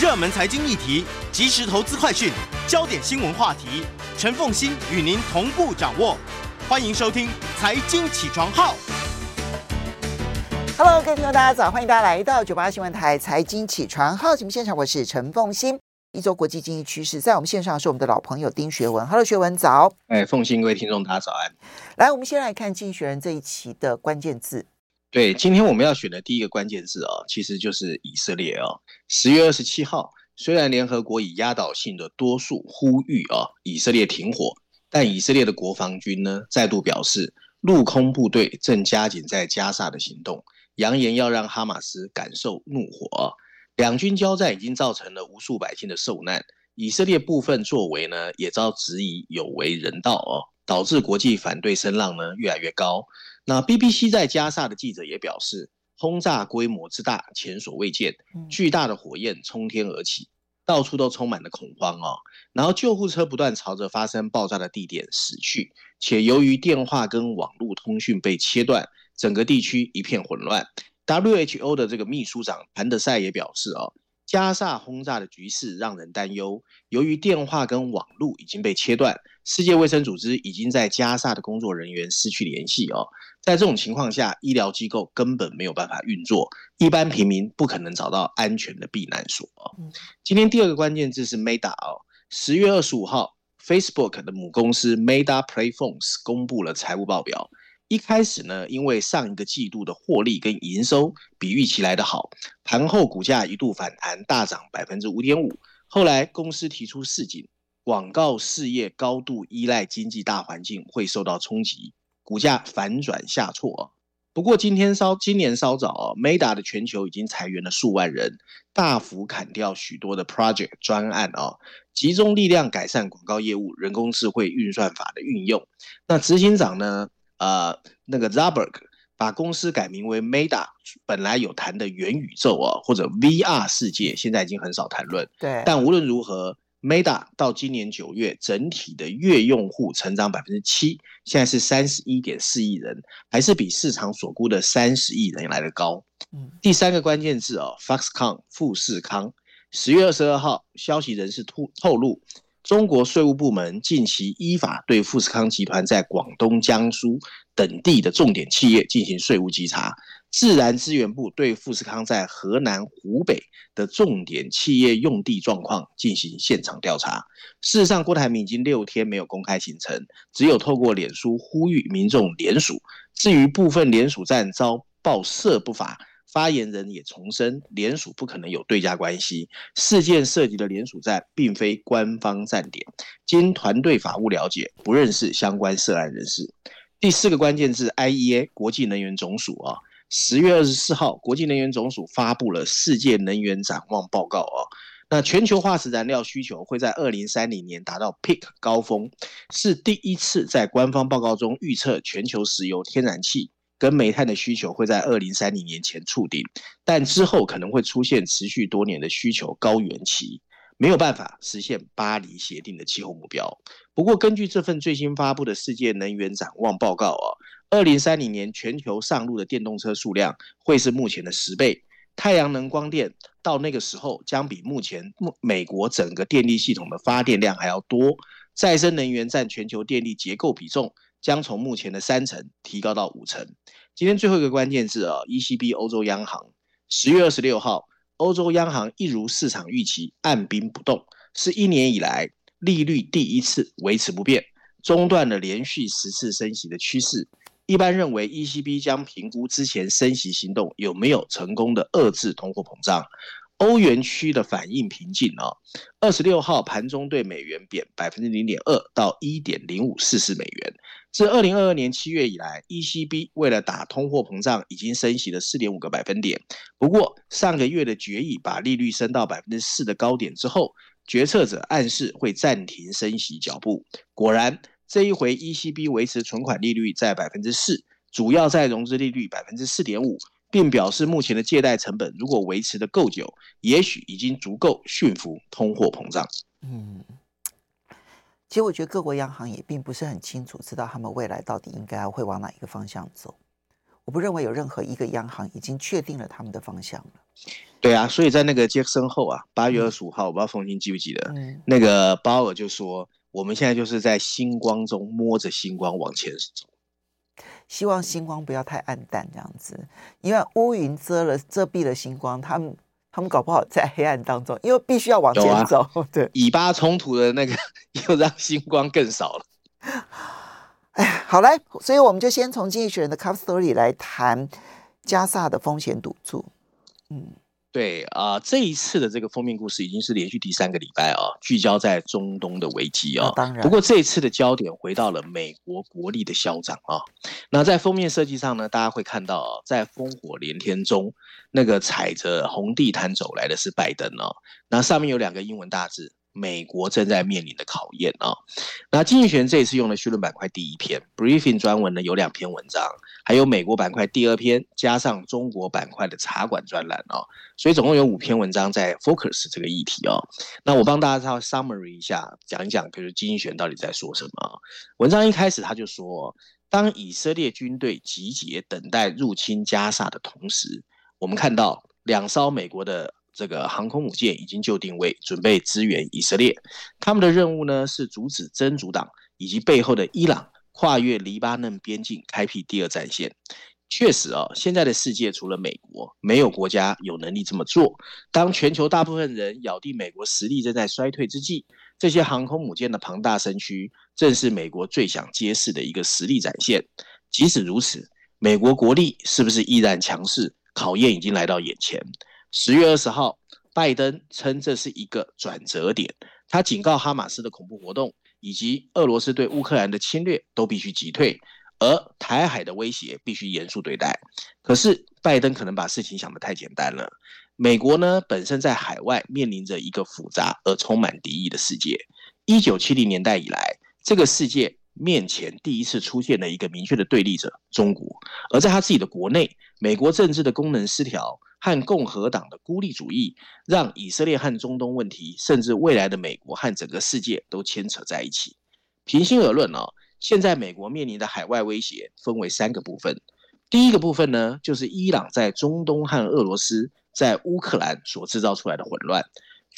热门财经议题、即时投资快讯、焦点新闻话题，陈凤欣与您同步掌握。欢迎收听《财经起床号》。Hello，各位听众，大家早！欢迎大家来到九八新闻台《财经起床号》节目现场，我是陈凤欣。一周国际经济趋势，在我们线上是我们的老朋友丁学文。Hello，学文早。哎，凤欣，各位听众，大家早安。来，我们先来看《经济学人》这一期的关键字。对，今天我们要选的第一个关键字哦，其实就是以色列哦。十月二十七号，虽然联合国以压倒性的多数呼吁啊，以色列停火，但以色列的国防军呢，再度表示陆空部队正加紧在加萨的行动，扬言要让哈马斯感受怒火。两军交战已经造成了无数百姓的受难，以色列部分作为呢，也遭质疑有违人道哦，导致国际反对声浪呢越来越高。那 BBC 在加萨的记者也表示，轰炸规模之大，前所未见，巨大的火焰冲天而起，到处都充满了恐慌哦。然后救护车不断朝着发生爆炸的地点驶去，且由于电话跟网络通讯被切断，整个地区一片混乱。WHO 的这个秘书长谭德赛也表示哦。加萨轰炸的局势让人担忧。由于电话跟网络已经被切断，世界卫生组织已经在加萨的工作人员失去联系哦。在这种情况下，医疗机构根本没有办法运作，一般平民不可能找到安全的避难所哦。今天第二个关键字是 Meta 哦。十月二十五号，Facebook 的母公司 Meta Platforms 公布了财务报表。一开始呢，因为上一个季度的获利跟营收比预期来得好，盘后股价一度反弹大涨百分之五点五。后来公司提出市警，广告事业高度依赖经济大环境会受到冲击，股价反转下挫。不过今天稍今年稍早，Meta 的全球已经裁员了数万人，大幅砍掉许多的 project 专案啊，集中力量改善广告业务，人工智慧运算法的运用。那执行长呢？呃，那个 Zuckerberg 把公司改名为 Meta，本来有谈的元宇宙啊，或者 VR 世界，现在已经很少谈论。对。但无论如何，Meta 到今年九月整体的月用户成长百分之七，现在是三十一点四亿人，还是比市场所估的三十亿人来得高。嗯。第三个关键字哦，Foxconn 富士康，十月二十二号，消息人士透透露。中国税务部门近期依法对富士康集团在广东、江苏等地的重点企业进行税务稽查。自然资源部对富士康在河南、湖北的重点企业用地状况进行现场调查。事实上，郭台铭已经六天没有公开行程，只有透过脸书呼吁民众联署。至于部分联署站遭报涉不法。发言人也重申，联署不可能有对价关系。事件涉及的联署站并非官方站点，经团队法务了解，不认识相关涉案人士。第四个关键字，IEA 国际能源总署啊，十月二十四号，国际能源总署发布了世界能源展望报告啊。那全球化石燃料需求会在二零三零年达到 peak 高峰，是第一次在官方报告中预测全球石油、天然气。跟煤炭的需求会在二零三零年前触顶，但之后可能会出现持续多年的需求高原期，没有办法实现巴黎协定的气候目标。不过，根据这份最新发布的世界能源展望报告啊，二零三零年全球上路的电动车数量会是目前的十倍，太阳能光电到那个时候将比目前美国整个电力系统的发电量还要多，再生能源占全球电力结构比重。将从目前的三成提高到五成。今天最后一个关键字啊，ECB 欧洲央行十月二十六号，欧洲央行一如市场预期按兵不动，是一年以来利率第一次维持不变，中断了连续十次升息的趋势。一般认为，ECB 将评估之前升息行动有没有成功的遏制通货膨胀。欧元区的反应平静啊，二十六号盘中对美元贬百分之零点二到一点零五四四美元。自二零二二年七月以来，ECB 为了打通货膨胀，已经升息了四点五个百分点。不过上个月的决议把利率升到百分之四的高点之后，决策者暗示会暂停升息脚步。果然，这一回 ECB 维持存款利率在百分之四，主要在融资利率百分之四点五。并表示，目前的借贷成本如果维持的够久，也许已经足够驯服通货膨胀。嗯，其实我觉得各国央行也并不是很清楚，知道他们未来到底应该会往哪一个方向走。我不认为有任何一个央行已经确定了他们的方向了。对啊，所以在那个杰克森后啊，八月二十五号，嗯、我不知道凤馨记不记得，嗯、那个鲍尔就说：“我们现在就是在星光中摸着星光往前走。”希望星光不要太暗淡，这样子，因为乌云遮了遮蔽了星光，他们他们搞不好在黑暗当中，因为必须要往前走。啊、对，以巴冲突的那个 又让星光更少了。哎，好来，所以我们就先从经济学人的 Cover Story 来谈加萨的风险赌注。嗯。对啊、呃，这一次的这个封面故事已经是连续第三个礼拜啊，聚焦在中东的危机啊。当然，不过这一次的焦点回到了美国国力的嚣张啊。那在封面设计上呢，大家会看到啊，在烽火连天中，那个踩着红地毯走来的是拜登哦。那上面有两个英文大字。美国正在面临的考验啊！那经济学人这一次用了绪论板块第一篇，briefing 专文呢有两篇文章，还有美国板块第二篇，加上中国板块的茶馆专栏哦，所以总共有五篇文章在 focus 这个议题哦。那我帮大家稍 summary 一下，讲一讲，比如经济学到底在说什么。文章一开始他就说，当以色列军队集结等待入侵加沙的同时，我们看到两艘美国的。这个航空母舰已经就定位，准备支援以色列。他们的任务呢，是阻止真主党以及背后的伊朗跨越黎巴嫩边境，开辟第二战线。确实啊，现在的世界除了美国，没有国家有能力这么做。当全球大部分人咬定美国实力正在衰退之际，这些航空母舰的庞大身躯，正是美国最想揭示的一个实力展现。即使如此，美国国力是不是依然强势？考验已经来到眼前。十月二十号，拜登称这是一个转折点。他警告哈马斯的恐怖活动以及俄罗斯对乌克兰的侵略都必须击退，而台海的威胁必须严肃对待。可是，拜登可能把事情想得太简单了。美国呢，本身在海外面临着一个复杂而充满敌意的世界。一九七零年代以来，这个世界面前第一次出现了一个明确的对立者——中国。而在他自己的国内，美国政治的功能失调。和共和党的孤立主义，让以色列和中东问题，甚至未来的美国和整个世界都牵扯在一起。平心而论哦，现在美国面临的海外威胁分为三个部分。第一个部分呢，就是伊朗在中东和俄罗斯在乌克兰所制造出来的混乱，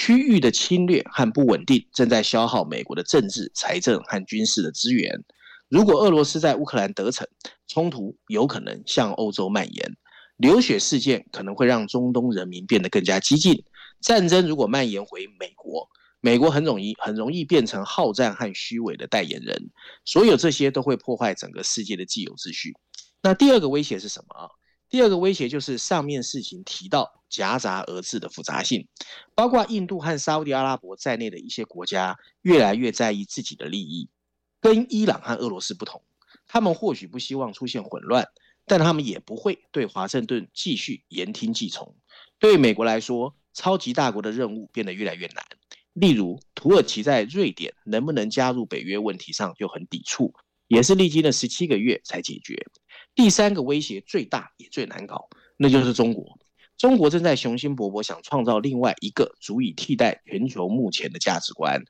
区域的侵略和不稳定正在消耗美国的政治、财政和军事的资源。如果俄罗斯在乌克兰得逞，冲突有可能向欧洲蔓延。流血事件可能会让中东人民变得更加激进。战争如果蔓延回美国，美国很容易很容易变成好战和虚伪的代言人。所有这些都会破坏整个世界的既有秩序。那第二个威胁是什么啊？第二个威胁就是上面事情提到夹杂而至的复杂性，包括印度和沙乌地阿拉伯在内的一些国家越来越在意自己的利益，跟伊朗和俄罗斯不同，他们或许不希望出现混乱。但他们也不会对华盛顿继续言听计从。对美国来说，超级大国的任务变得越来越难。例如，土耳其在瑞典能不能加入北约问题上就很抵触，也是历经了十七个月才解决。第三个威胁最大也最难搞，那就是中国。中国正在雄心勃勃，想创造另外一个足以替代全球目前的价值观。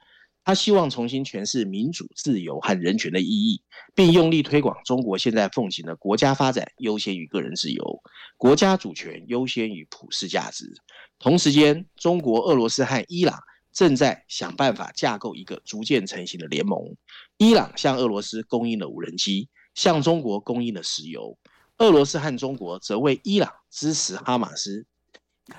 他希望重新诠释民主、自由和人权的意义，并用力推广中国现在奉行的国家发展优先于个人自由，国家主权优先于普世价值。同时间，中国、俄罗斯和伊朗正在想办法架构一个逐渐成型的联盟。伊朗向俄罗斯供应了无人机，向中国供应了石油。俄罗斯和中国则为伊朗支持哈马斯。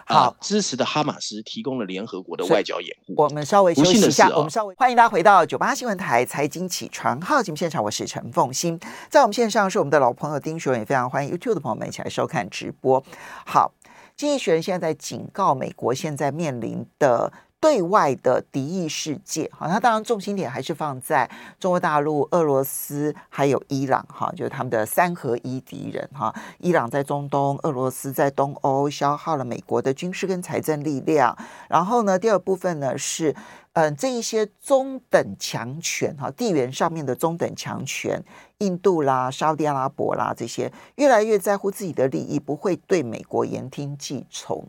好、啊，支持的哈马斯提供了联合国的外交掩护。我们稍微休息一下，哦、我们稍微欢迎大家回到九八新闻台财经起床号节目现场，我是陈凤欣，在我们线上是我们的老朋友丁学文，也非常欢迎 YouTube 的朋友们一起来收看直播。好，经济学人现在在警告美国现在面临的。对外的敌意世界，哈，它当然重心点还是放在中国大陆、俄罗斯还有伊朗，哈，就是他们的三合一敌人，哈。伊朗在中东，俄罗斯在东欧，消耗了美国的军事跟财政力量。然后呢，第二部分呢是，嗯、呃，这一些中等强权，哈，地缘上面的中等强权，印度啦、沙特阿拉伯啦这些，越来越在乎自己的利益，不会对美国言听计从。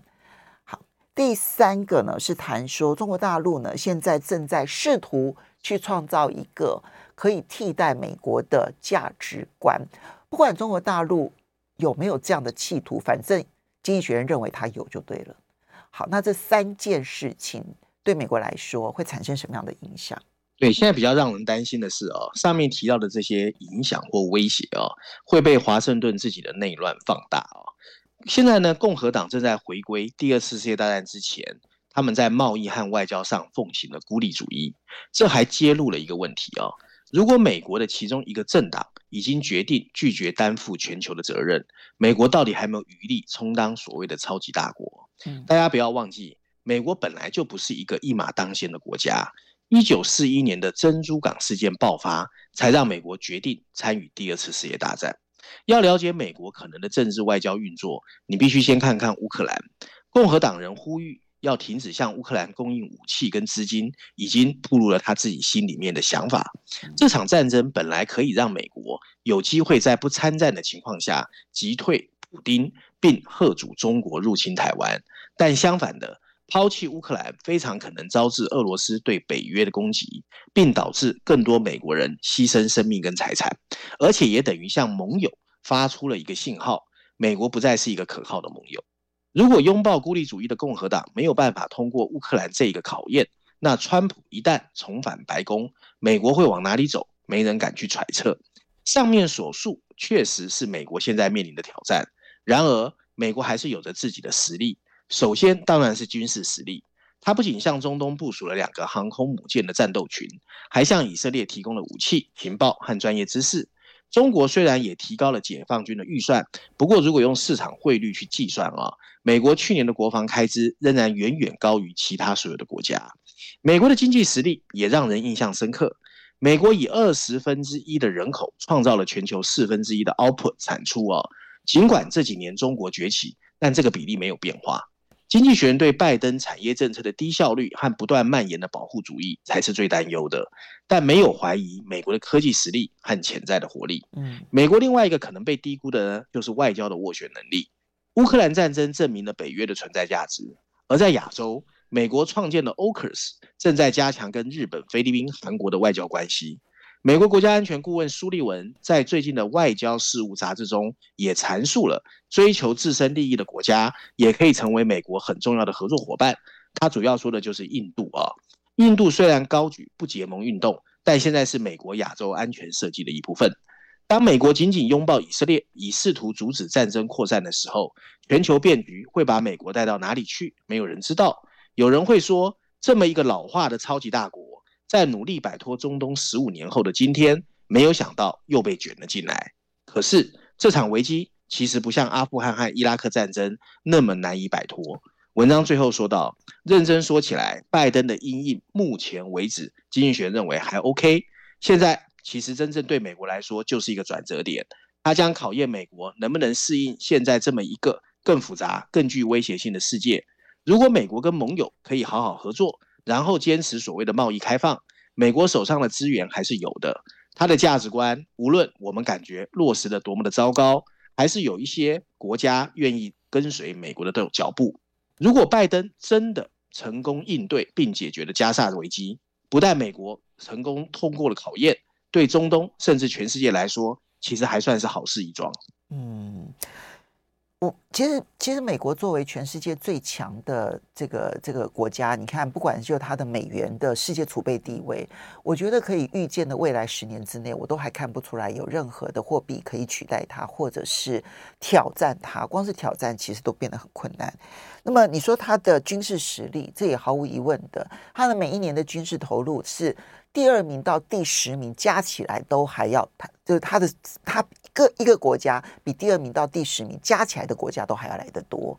第三个呢是谈说，中国大陆呢现在正在试图去创造一个可以替代美国的价值观。不管中国大陆有没有这样的企图，反正经济学人认为他有就对了。好，那这三件事情对美国来说会产生什么样的影响？对，现在比较让人担心的是哦，上面提到的这些影响或威胁哦，会被华盛顿自己的内乱放大哦。现在呢，共和党正在回归第二次世界大战之前，他们在贸易和外交上奉行的孤立主义。这还揭露了一个问题哦，如果美国的其中一个政党已经决定拒绝担负全球的责任，美国到底还没有余力充当所谓的超级大国？嗯，大家不要忘记，美国本来就不是一个一马当先的国家。一九四一年的珍珠港事件爆发，才让美国决定参与第二次世界大战。要了解美国可能的政治外交运作，你必须先看看乌克兰。共和党人呼吁要停止向乌克兰供应武器跟资金，已经暴露了他自己心里面的想法。这场战争本来可以让美国有机会在不参战的情况下击退普丁，并吓阻中国入侵台湾，但相反的，抛弃乌克兰非常可能招致俄罗斯对北约的攻击，并导致更多美国人牺牲生命跟财产，而且也等于向盟友发出了一个信号：美国不再是一个可靠的盟友。如果拥抱孤立主义的共和党没有办法通过乌克兰这一个考验，那川普一旦重返白宫，美国会往哪里走？没人敢去揣测。上面所述确实是美国现在面临的挑战，然而美国还是有着自己的实力。首先，当然是军事实力。它不仅向中东部署了两个航空母舰的战斗群，还向以色列提供了武器、情报和专业知识。中国虽然也提高了解放军的预算，不过如果用市场汇率去计算啊，美国去年的国防开支仍然远远高于其他所有的国家。美国的经济实力也让人印象深刻。美国以二十分之一的人口创造了全球四分之一的 output 产出啊。尽管这几年中国崛起，但这个比例没有变化。经济学人对拜登产业政策的低效率和不断蔓延的保护主义才是最担忧的，但没有怀疑美国的科技实力和潜在的活力。嗯，美国另外一个可能被低估的呢，就是外交的斡旋能力。乌克兰战争证明了北约的存在价值，而在亚洲，美国创建的 Ocus 正在加强跟日本、菲律宾、韩国的外交关系。美国国家安全顾问苏利文在最近的《外交事务》杂志中也阐述了，追求自身利益的国家也可以成为美国很重要的合作伙伴。他主要说的就是印度啊。印度虽然高举不结盟运动，但现在是美国亚洲安全设计的一部分。当美国紧紧拥抱以色列，以试图阻止战争扩散的时候，全球变局会把美国带到哪里去？没有人知道。有人会说，这么一个老化的超级大国。在努力摆脱中东十五年后的今天，没有想到又被卷了进来。可是这场危机其实不像阿富汗和伊拉克战争那么难以摆脱。文章最后说到，认真说起来，拜登的阴影目前为止，经济学认为还 OK。现在其实真正对美国来说就是一个转折点，它将考验美国能不能适应现在这么一个更复杂、更具威胁性的世界。如果美国跟盟友可以好好合作。然后坚持所谓的贸易开放，美国手上的资源还是有的。它的价值观，无论我们感觉落实的多么的糟糕，还是有一些国家愿意跟随美国的这脚步。如果拜登真的成功应对并解决了加沙的危机，不但美国成功通过了考验，对中东甚至全世界来说，其实还算是好事一桩。嗯。我其实，其实美国作为全世界最强的这个这个国家，你看，不管就它的美元的世界储备地位，我觉得可以预见的未来十年之内，我都还看不出来有任何的货币可以取代它，或者是挑战它。光是挑战，其实都变得很困难。那么，你说它的军事实力，这也毫无疑问的，它的每一年的军事投入是。第二名到第十名加起来都还要，它就是它的它各一个国家比第二名到第十名加起来的国家都还要来得多，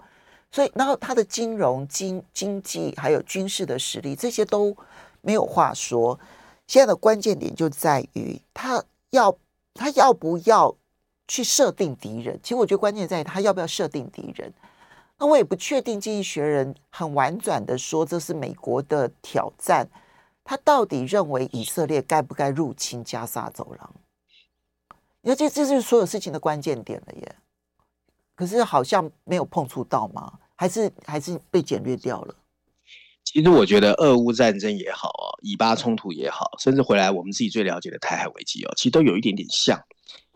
所以然后它的金融、经经济还有军事的实力，这些都没有话说。现在的关键点就在于他要他要不要去设定敌人。其实我觉得关键在于他要不要设定敌人。那我也不确定，经济学人很婉转的说这是美国的挑战。他到底认为以色列该不该入侵加沙走廊？因为这这就是所有事情的关键点了耶。可是好像没有碰触到吗？还是还是被简略掉了？其实我觉得俄乌战争也好啊，以巴冲突也好，甚至回来我们自己最了解的台海危机哦，其实都有一点点像。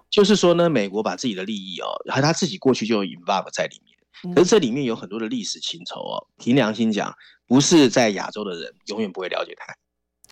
就是说呢，美国把自己的利益哦，和他自己过去就有 involve 在里面。可是这里面有很多的历史情仇哦。凭良心讲，不是在亚洲的人永远不会了解台。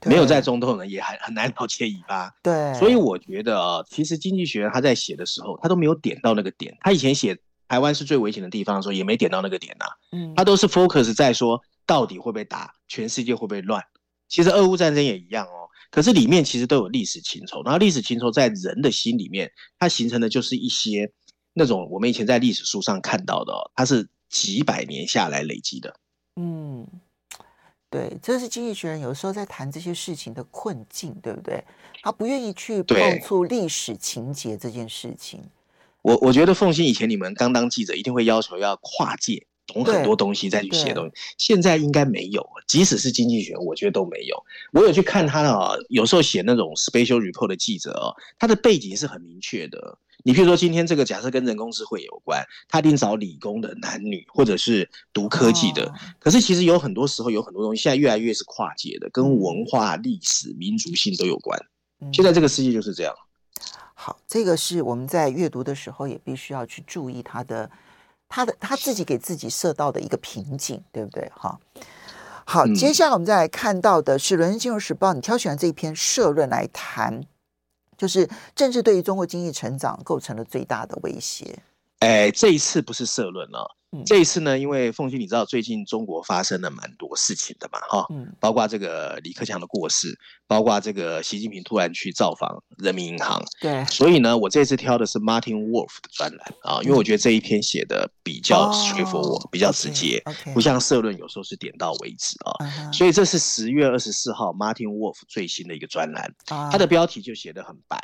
没有在中东的人也很很难了解以巴。对。所以我觉得啊，其实经济学人他在写的时候，他都没有点到那个点。他以前写台湾是最危险的地方的时候，也没点到那个点呐、啊。嗯。他都是 focus 在说到底会不会打，全世界会不会乱。其实俄乌战争也一样哦。可是里面其实都有历史情仇，然后历史情仇在人的心里面，它形成的就是一些那种我们以前在历史书上看到的，哦，它是几百年下来累积的。嗯。对，这是经济学人有时候在谈这些事情的困境，对不对？他不愿意去碰触历史情节这件事情。我我觉得凤欣以前你们刚当记者，一定会要求要跨界懂很多东西再去写东西。现在应该没有，即使是经济学，我觉得都没有。我有去看他的，有时候写那种 special report 的记者哦，他的背景是很明确的。你譬如说，今天这个假设跟人工智慧有关，他一定找理工的男女，或者是读科技的。可是其实有很多时候，有很多东西现在越来越是跨界的，跟文化、历史、民族性都有关。现在这个世界就是这样。好，这个是我们在阅读的时候也必须要去注意它的，他的他自己给自己设到的一个瓶颈，对不对？哈，好，接下来我们再来看到的是《伦敦金融时报》，你挑选的这一篇社论来谈。就是政治对于中国经济成长构成了最大的威胁。哎，这一次不是社论了。这一次呢，因为凤馨，你知道最近中国发生了蛮多事情的嘛，哈，嗯，包括这个李克强的过世，包括这个习近平突然去造访人民银行，对，所以呢，我这次挑的是 Martin Wolf 的专栏啊，因为我觉得这一篇写的比较 straightforward，比较直接，不像社论有时候是点到为止啊，所以这是十月二十四号 Martin Wolf 最新的一个专栏，它的标题就写得很白，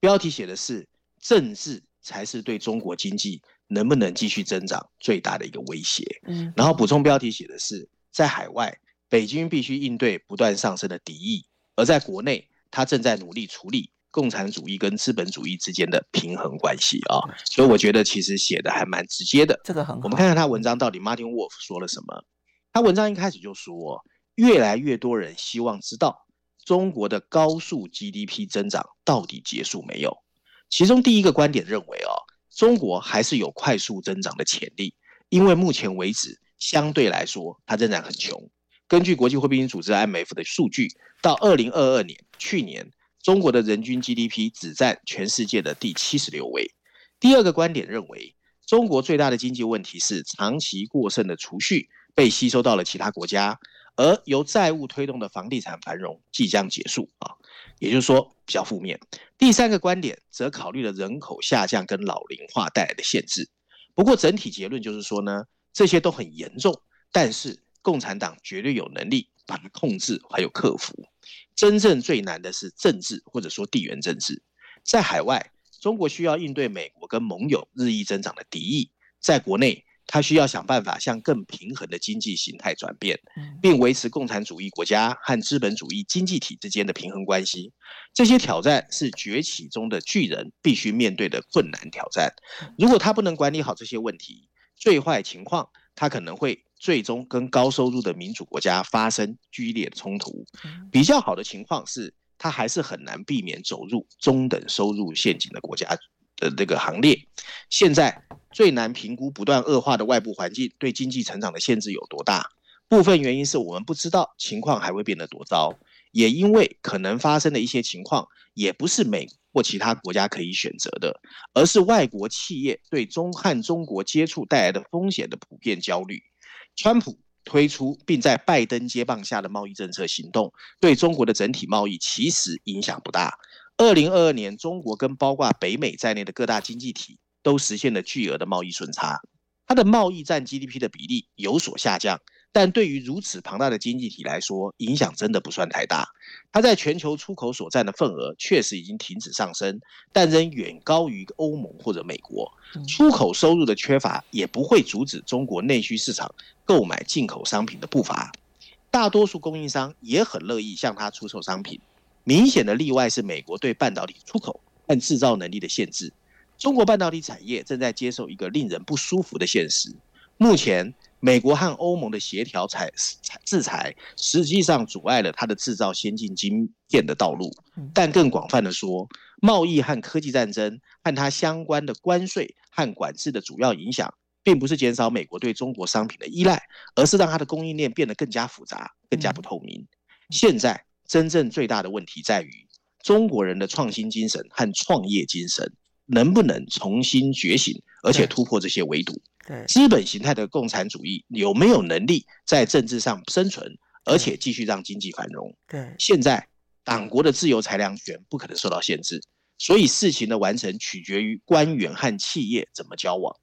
标题写的是政治才是对中国经济。能不能继续增长最大的一个威胁？嗯，然后补充标题写的是，在海外，北京必须应对不断上升的敌意；而在国内，他正在努力处理共产主义跟资本主义之间的平衡关系啊。所以我觉得其实写的还蛮直接的。这个很好。我们看看他文章到底 Martin Wolf 说了什么。他文章一开始就说，越来越多人希望知道中国的高速 GDP 增长到底结束没有。其中第一个观点认为，哦。中国还是有快速增长的潜力，因为目前为止，相对来说，它仍然很穷。根据国际货币基金组织 IMF 的数据，到二零二二年，去年中国的人均 GDP 只占全世界的第七十六位。第二个观点认为，中国最大的经济问题是长期过剩的储蓄被吸收到了其他国家，而由债务推动的房地产繁荣即将结束啊。也就是说，比较负面。第三个观点则考虑了人口下降跟老龄化带来的限制。不过，整体结论就是说呢，这些都很严重，但是共产党绝对有能力把它控制还有克服。真正最难的是政治或者说地缘政治。在海外，中国需要应对美国跟盟友日益增长的敌意；在国内，他需要想办法向更平衡的经济形态转变，并维持共产主义国家和资本主义经济体之间的平衡关系。这些挑战是崛起中的巨人必须面对的困难挑战。如果他不能管理好这些问题，最坏情况，他可能会最终跟高收入的民主国家发生剧烈的冲突。比较好的情况是，他还是很难避免走入中等收入陷阱的国家的这个行列。现在。最难评估不断恶化的外部环境对经济成长的限制有多大，部分原因是我们不知道情况还会变得多糟，也因为可能发生的一些情况也不是美或其他国家可以选择的，而是外国企业对中和中国接触带来的风险的普遍焦虑。川普推出并在拜登接棒下的贸易政策行动，对中国的整体贸易其实影响不大。二零二二年，中国跟包括北美在内的各大经济体。都实现了巨额的贸易顺差，它的贸易占 GDP 的比例有所下降，但对于如此庞大的经济体来说，影响真的不算太大。它在全球出口所占的份额确实已经停止上升，但仍远高于欧盟或者美国。出口收入的缺乏也不会阻止中国内需市场购买进口商品的步伐。大多数供应商也很乐意向它出售商品。明显的例外是美国对半导体出口和制造能力的限制。中国半导体产业正在接受一个令人不舒服的现实：目前，美国和欧盟的协调裁制裁，实际上阻碍了它的制造先进晶片的道路。但更广泛的说，贸易和科技战争和它相关的关税和管制的主要影响，并不是减少美国对中国商品的依赖，而是让它的供应链变得更加复杂、更加不透明。现在，真正最大的问题在于中国人的创新精神和创业精神。能不能重新觉醒，而且突破这些围堵？对，资本形态的共产主义有没有能力在政治上生存，而且继续让经济繁荣？对，现在党国的自由裁量权不可能受到限制，所以事情的完成取决于官员和企业怎么交往。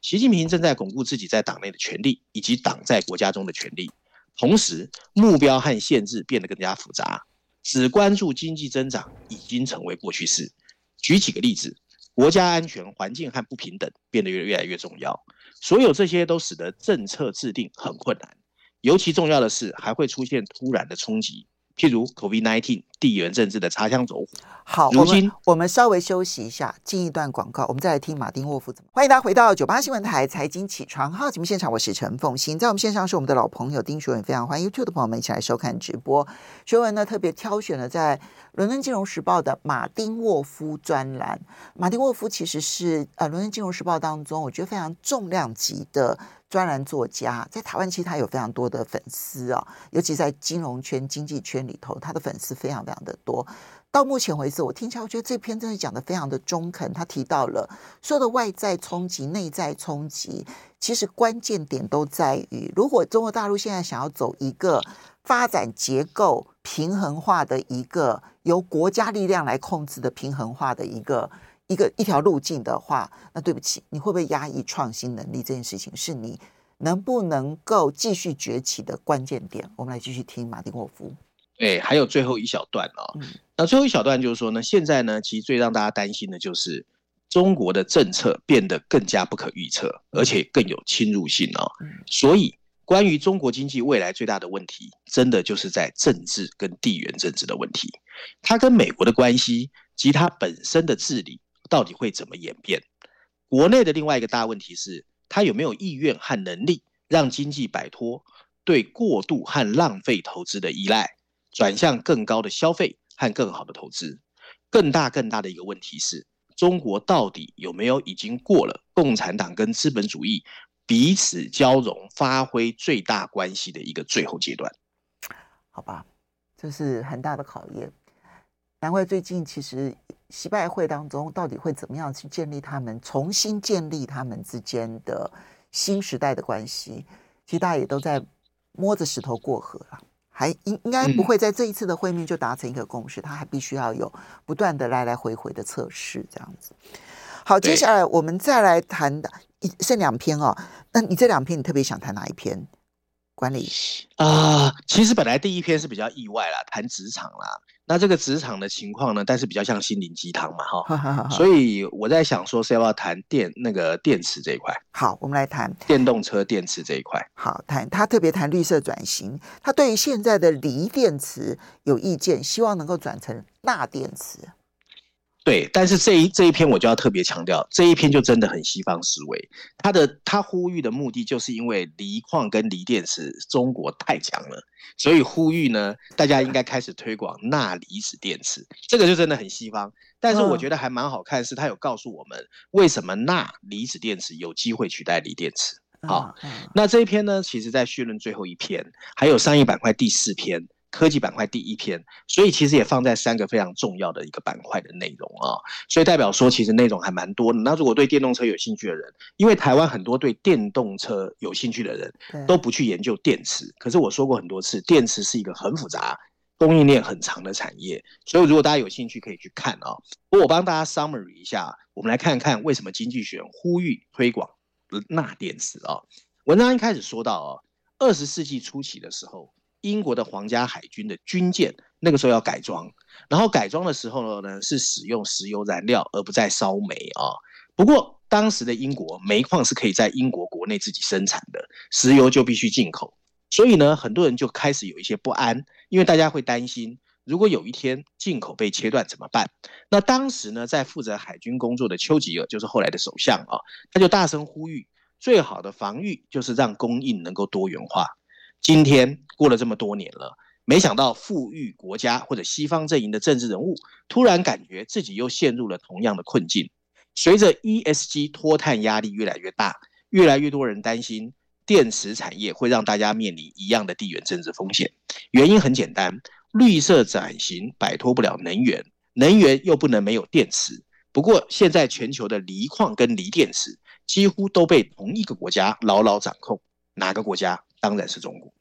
习近平正在巩固自己在党内的权力，以及党在国家中的权力，同时目标和限制变得更加复杂，只关注经济增长已经成为过去式。举几个例子。国家安全、环境和不平等变得越越来越重要，所有这些都使得政策制定很困难。尤其重要的是，还会出现突然的冲击。譬如 COVID-19 地缘政治的擦枪走火。好，如今我们，我们稍微休息一下，进一段广告，我们再来听马丁沃夫怎么。欢迎大家回到九八新闻台财经起床号节目现场，我是陈凤欣，在我们线上是我们的老朋友丁学文，非常欢迎 YouTube 的朋友们一起来收看直播。学文呢特别挑选了在《伦敦金融时报》的马丁沃夫专栏。马丁沃夫其实是呃《伦敦金融时报》当中我觉得非常重量级的。专栏作家在台湾，其实他有非常多的粉丝啊，尤其在金融圈、经济圈里头，他的粉丝非常非常的多。到目前为止，我听起来我觉得这篇真的讲的非常的中肯。他提到了所有的外在冲击、内在冲击，其实关键点都在于，如果中国大陆现在想要走一个发展结构平衡化的一个由国家力量来控制的平衡化的一个。一个一条路径的话，那对不起，你会不会压抑创新能力这件事情，是你能不能够继续崛起的关键点。我们来继续听马丁沃夫。对，还有最后一小段哦。嗯、那最后一小段就是说呢，现在呢，其实最让大家担心的就是中国的政策变得更加不可预测，而且更有侵入性哦。嗯、所以，关于中国经济未来最大的问题，真的就是在政治跟地缘政治的问题，它跟美国的关系及它本身的治理。到底会怎么演变？国内的另外一个大问题是，它有没有意愿和能力让经济摆脱对过度和浪费投资的依赖，转向更高的消费和更好的投资？更大更大的一个问题是，中国到底有没有已经过了共产党跟资本主义彼此交融、发挥最大关系的一个最后阶段？好吧，这是很大的考验。难怪最近其实习拜会当中到底会怎么样去建立他们重新建立他们之间的新时代的关系，其实大家也都在摸着石头过河了，还应应该不会在这一次的会面就达成一个共识，他还必须要有不断的来来回回的测试这样子。好，接下来我们再来谈的一剩两篇哦，那你这两篇你特别想谈哪一篇？管理啊，其实本来第一篇是比较意外啦，谈职场啦。那这个职场的情况呢，但是比较像心灵鸡汤嘛，哈，所以我在想说是要不要谈电那个电池这一块。好，我们来谈电动车电池这一块。好，谈他特别谈绿色转型，他对于现在的锂电池有意见，希望能够转成钠电池。对，但是这一这一篇我就要特别强调，这一篇就真的很西方思维。他的他呼吁的目的，就是因为锂矿跟锂电池中国太强了，所以呼吁呢，大家应该开始推广钠离子电池。这个就真的很西方，但是我觉得还蛮好看，是他有告诉我们为什么钠离子电池有机会取代锂电池。好，那这一篇呢，其实在序论最后一篇，还有商业板块第四篇。科技板块第一篇，所以其实也放在三个非常重要的一个板块的内容啊，所以代表说其实内容还蛮多的。那如果对电动车有兴趣的人，因为台湾很多对电动车有兴趣的人都不去研究电池，可是我说过很多次，电池是一个很复杂、供应链很长的产业，所以如果大家有兴趣可以去看啊。不过我帮大家 summary 一下，我们来看看为什么经济学人呼吁推广钠电池啊。文章一开始说到啊，二十世纪初期的时候，英国的皇家海军的军舰那个时候要改装，然后改装的时候呢是使用石油燃料而不再烧煤啊。不过当时的英国煤矿是可以在英国国内自己生产的，石油就必须进口，所以呢，很多人就开始有一些不安，因为大家会担心。如果有一天进口被切断怎么办？那当时呢，在负责海军工作的丘吉尔就是后来的首相啊，他就大声呼吁，最好的防御就是让供应能够多元化。今天过了这么多年了，没想到富裕国家或者西方阵营的政治人物突然感觉自己又陷入了同样的困境。随着 ESG 脱碳压力越来越大，越来越多人担心电池产业会让大家面临一样的地缘政治风险。原因很简单。绿色转型摆脱不了能源，能源又不能没有电池。不过，现在全球的锂矿跟锂电池几乎都被同一个国家牢牢掌控。哪个国家？当然是中国。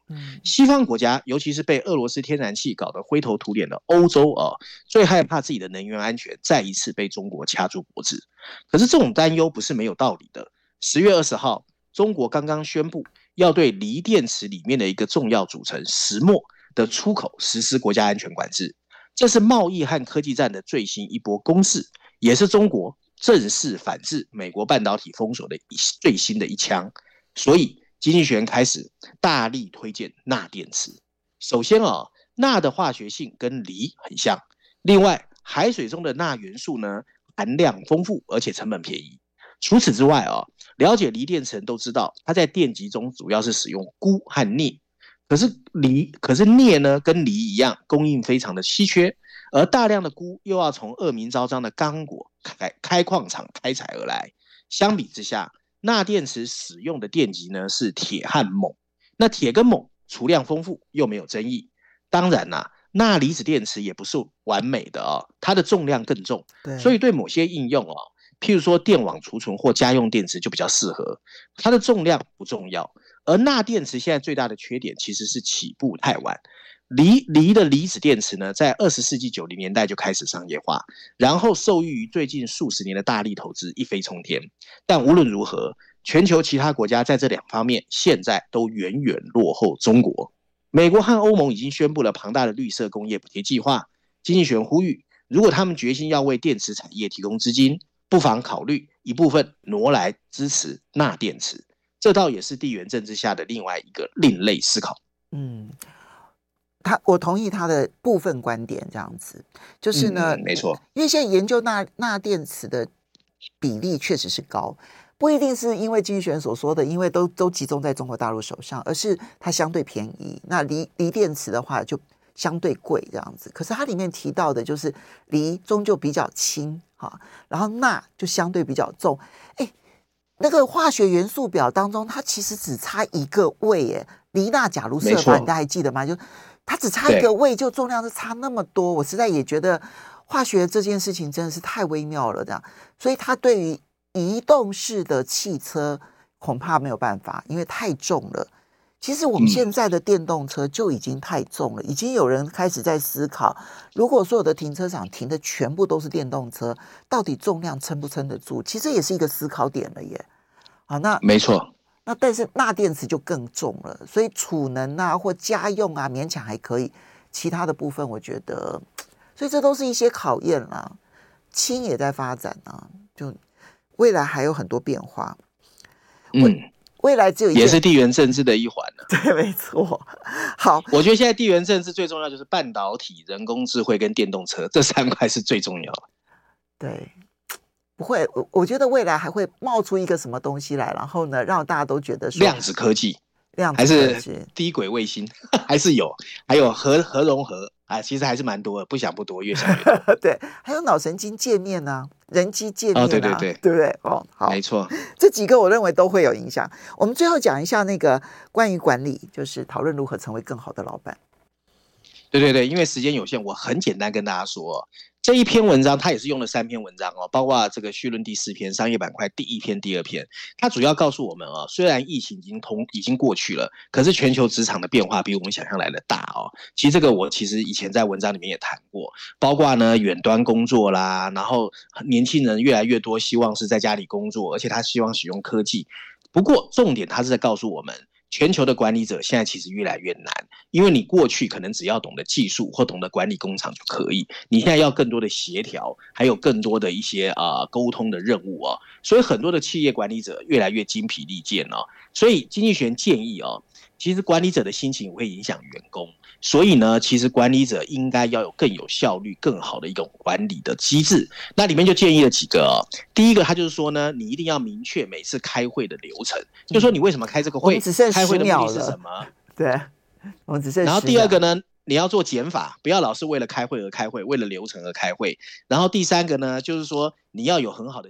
西方国家，尤其是被俄罗斯天然气搞得灰头土脸的欧洲啊，最害怕自己的能源安全再一次被中国掐住脖子。可是，这种担忧不是没有道理的。十月二十号，中国刚刚宣布要对锂电池里面的一个重要组成石墨。的出口实施国家安全管制，这是贸易和科技战的最新一波攻势，也是中国正式反制美国半导体封锁的一最新的一枪。所以，经济学人开始大力推荐钠电池。首先啊，钠的化学性跟锂很像，另外海水中的钠元素呢，含量丰富，而且成本便宜。除此之外啊，了解锂电池人都知道，它在电极中主要是使用钴和镍。可是锂，可是镍呢，跟锂一样，供应非常的稀缺，而大量的钴又要从恶名昭彰的刚果开开矿场开采而来。相比之下，钠电池使用的电极呢是铁和锰，那铁跟锰储量丰富又没有争议。当然啦、啊，钠离子电池也不是完美的哦，它的重量更重，所以对某些应用哦，譬如说电网储存或家用电池就比较适合。它的重量不重要。而钠电池现在最大的缺点其实是起步太晚。锂锂的离子电池呢，在二十世纪九零年代就开始商业化，然后受益于最近数十年的大力投资，一飞冲天。但无论如何，全球其他国家在这两方面现在都远远落后中国。美国和欧盟已经宣布了庞大的绿色工业补贴计划。经济学人呼吁，如果他们决心要为电池产业提供资金，不妨考虑一部分挪来支持钠电池。这倒也是地缘政治下的另外一个另类思考。嗯，他我同意他的部分观点，这样子就是呢，嗯、没错，因为现在研究钠钠电池的比例确实是高，不一定是因为经济学人所说的，因为都都集中在中国大陆手上，而是它相对便宜。那锂锂电池的话就相对贵，这样子。可是它里面提到的就是锂终究比较轻哈，然后钠就相对比较重，哎。那个化学元素表当中，它其实只差一个位，耶，锂钠钾銣銫鈁，你大家还记得吗？就它只差一个位，就重量是差那么多。我实在也觉得化学这件事情真的是太微妙了，这样。所以它对于移动式的汽车恐怕没有办法，因为太重了。其实我们现在的电动车就已经太重了，已经有人开始在思考，如果所有的停车场停的全部都是电动车，到底重量撑不撑得住？其实也是一个思考点了耶。好，那没错。那但是钠电池就更重了，所以储能啊或家用啊勉强还可以，其他的部分我觉得，所以这都是一些考验啦。氢也在发展啊，就未来还有很多变化。嗯。未来只有一也是地缘政治的一环呢。对，没错。好，我觉得现在地缘政治最重要就是半导体、人工智慧跟电动车这三块是最重要的。对，不会，我我觉得未来还会冒出一个什么东西来，然后呢，让大家都觉得量子科技，量子还是低轨卫星，还是有，还有核核融合。啊，其实还是蛮多的，不想不多，越想越多。对，还有脑神经界面呢、啊，人机界面啊，哦、对对对，对不对？哦，好，没错，这几个我认为都会有影响。我们最后讲一下那个关于管理，就是讨论如何成为更好的老板。对对对，因为时间有限，我很简单跟大家说。这一篇文章，它也是用了三篇文章哦，包括这个绪论第四篇商业板块第一篇、第二篇。它主要告诉我们啊，虽然疫情已经通已经过去了，可是全球职场的变化比我们想象来的大哦。其实这个我其实以前在文章里面也谈过，包括呢远端工作啦，然后年轻人越来越多希望是在家里工作，而且他希望使用科技。不过重点，他是在告诉我们。全球的管理者现在其实越来越难，因为你过去可能只要懂得技术或懂得管理工厂就可以，你现在要更多的协调，还有更多的一些啊、呃、沟通的任务哦，所以很多的企业管理者越来越精疲力尽哦，所以经济学建议哦，其实管理者的心情会影响员工。所以呢，其实管理者应该要有更有效率、更好的一种管理的机制。那里面就建议了几个哦。第一个，他就是说呢，你一定要明确每次开会的流程，嗯、就是说你为什么开这个会，只剩开会的目的是什么？对，我们只剩。然后第二个呢，你要做减法，不要老是为了开会而开会，为了流程而开会。然后第三个呢，就是说你要有很好的。